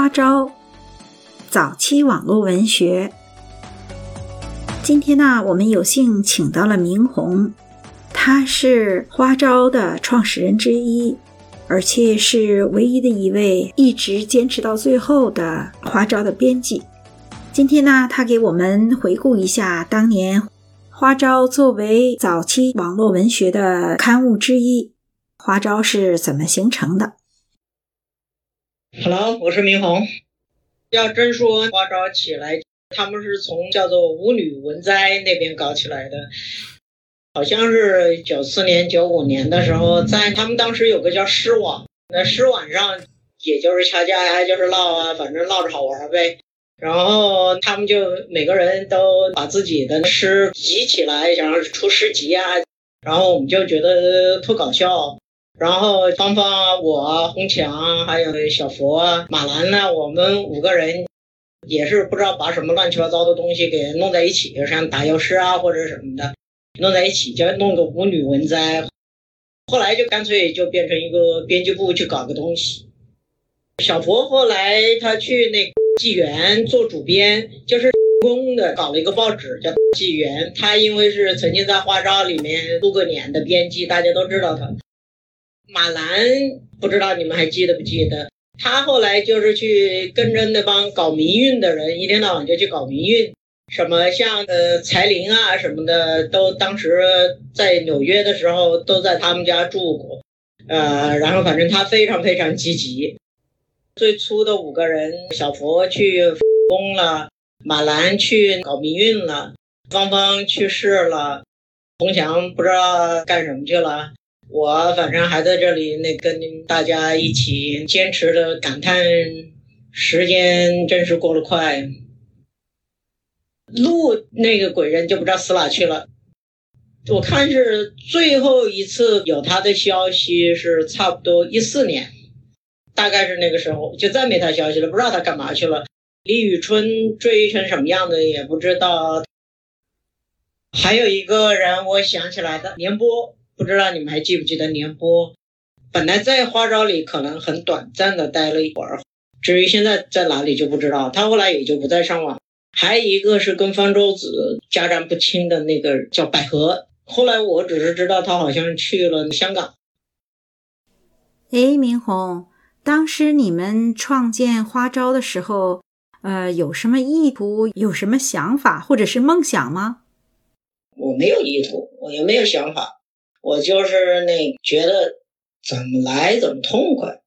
花招，早期网络文学。今天呢，我们有幸请到了明红，他是花招的创始人之一，而且是唯一的一位一直坚持到最后的花招的编辑。今天呢，他给我们回顾一下当年花招作为早期网络文学的刊物之一，花招是怎么形成的。Hello，我是明红。要真说花招起来，他们是从叫做舞女文摘那边搞起来的，好像是九四年、九五年的时候，在他们当时有个叫诗网，那诗网上也就是掐架呀，就是唠啊，反正唠着好玩呗。然后他们就每个人都把自己的诗集起来，想要出诗集啊，然后我们就觉得特搞笑。然后芳芳、我、红强，还有小佛、马兰呢，我们五个人也是不知道把什么乱七八糟的东西给弄在一起，像打油诗啊或者什么的，弄在一起就弄个舞女文摘。后来就干脆就变成一个编辑部去搞个东西。小佛后来他去那纪元做主编，就是公的搞了一个报纸叫纪元。他因为是曾经在花招里面度过年的编辑，大家都知道他。马兰不知道你们还记得不记得？他后来就是去跟着那帮搞民运的人，一天到晚就去搞民运，什么像呃财林啊什么的，都当时在纽约的时候都在他们家住过，呃，然后反正他非常非常积极。最初的五个人，小佛去工了，马兰去搞民运了，芳芳去世了，洪强不知道干什么去了。我反正还在这里，那跟大家一起坚持的感叹，时间真是过得快。陆那个鬼人就不知道死哪去了。我看是最后一次有他的消息是差不多一四年，大概是那个时候就再没他消息了，不知道他干嘛去了。李宇春追成什么样的也不知道。还有一个人，我想起来的，年波。不知道你们还记不记得年波？本来在花招里可能很短暂的待了一会儿，至于现在在哪里就不知道。他后来也就不再上网。还有一个是跟方舟子家战不清的那个叫百合，后来我只是知道他好像去了香港。哎，明红，当时你们创建花招的时候，呃，有什么意图、有什么想法或者是梦想吗？我没有意图，我也没有想法。我就是那觉得怎么来怎么痛快，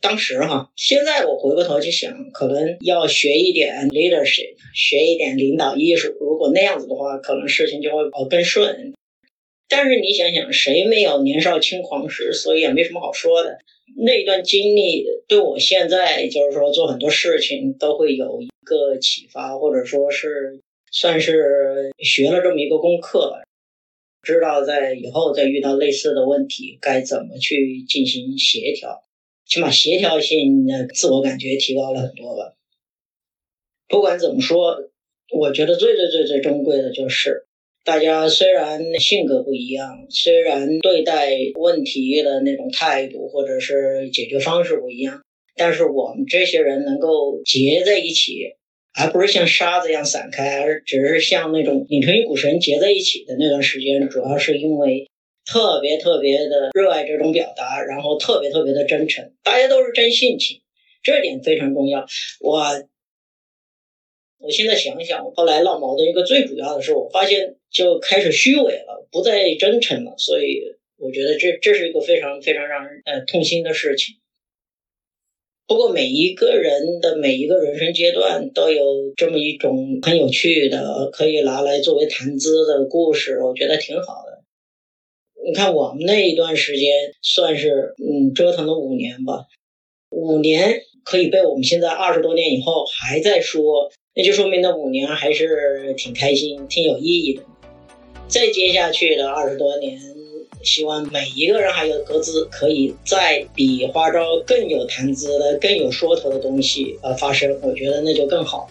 当时哈，现在我回过头去想，可能要学一点 leadership，学一点领导艺术。如果那样子的话，可能事情就会跑更顺。但是你想想，谁没有年少轻狂时？所以也没什么好说的。那段经历对我现在就是说做很多事情都会有一个启发，或者说是算是学了这么一个功课。知道在以后再遇到类似的问题该怎么去进行协调，起码协调性的自我感觉提高了很多吧。不管怎么说，我觉得最最最最珍贵的就是，大家虽然性格不一样，虽然对待问题的那种态度或者是解决方式不一样，但是我们这些人能够结在一起。而不是像沙子一样散开，而只是像那种拧成一股绳结在一起的那段时间，主要是因为特别特别的热爱这种表达，然后特别特别的真诚，大家都是真性情，这点非常重要。我我现在想想，我后来闹矛盾一个最主要的是，我发现就开始虚伪了，不再真诚了，所以我觉得这这是一个非常非常让人呃痛心的事情。不过每一个人的每一个人生阶段都有这么一种很有趣的，可以拿来作为谈资的故事，我觉得挺好的。你看我们那一段时间算是嗯折腾了五年吧，五年可以被我们现在二十多年以后还在说，那就说明那五年还是挺开心、挺有意义的。再接下去的二十多年。希望每一个人还有各自可以在比花招更有谈资的、更有说头的东西呃发生，我觉得那就更好。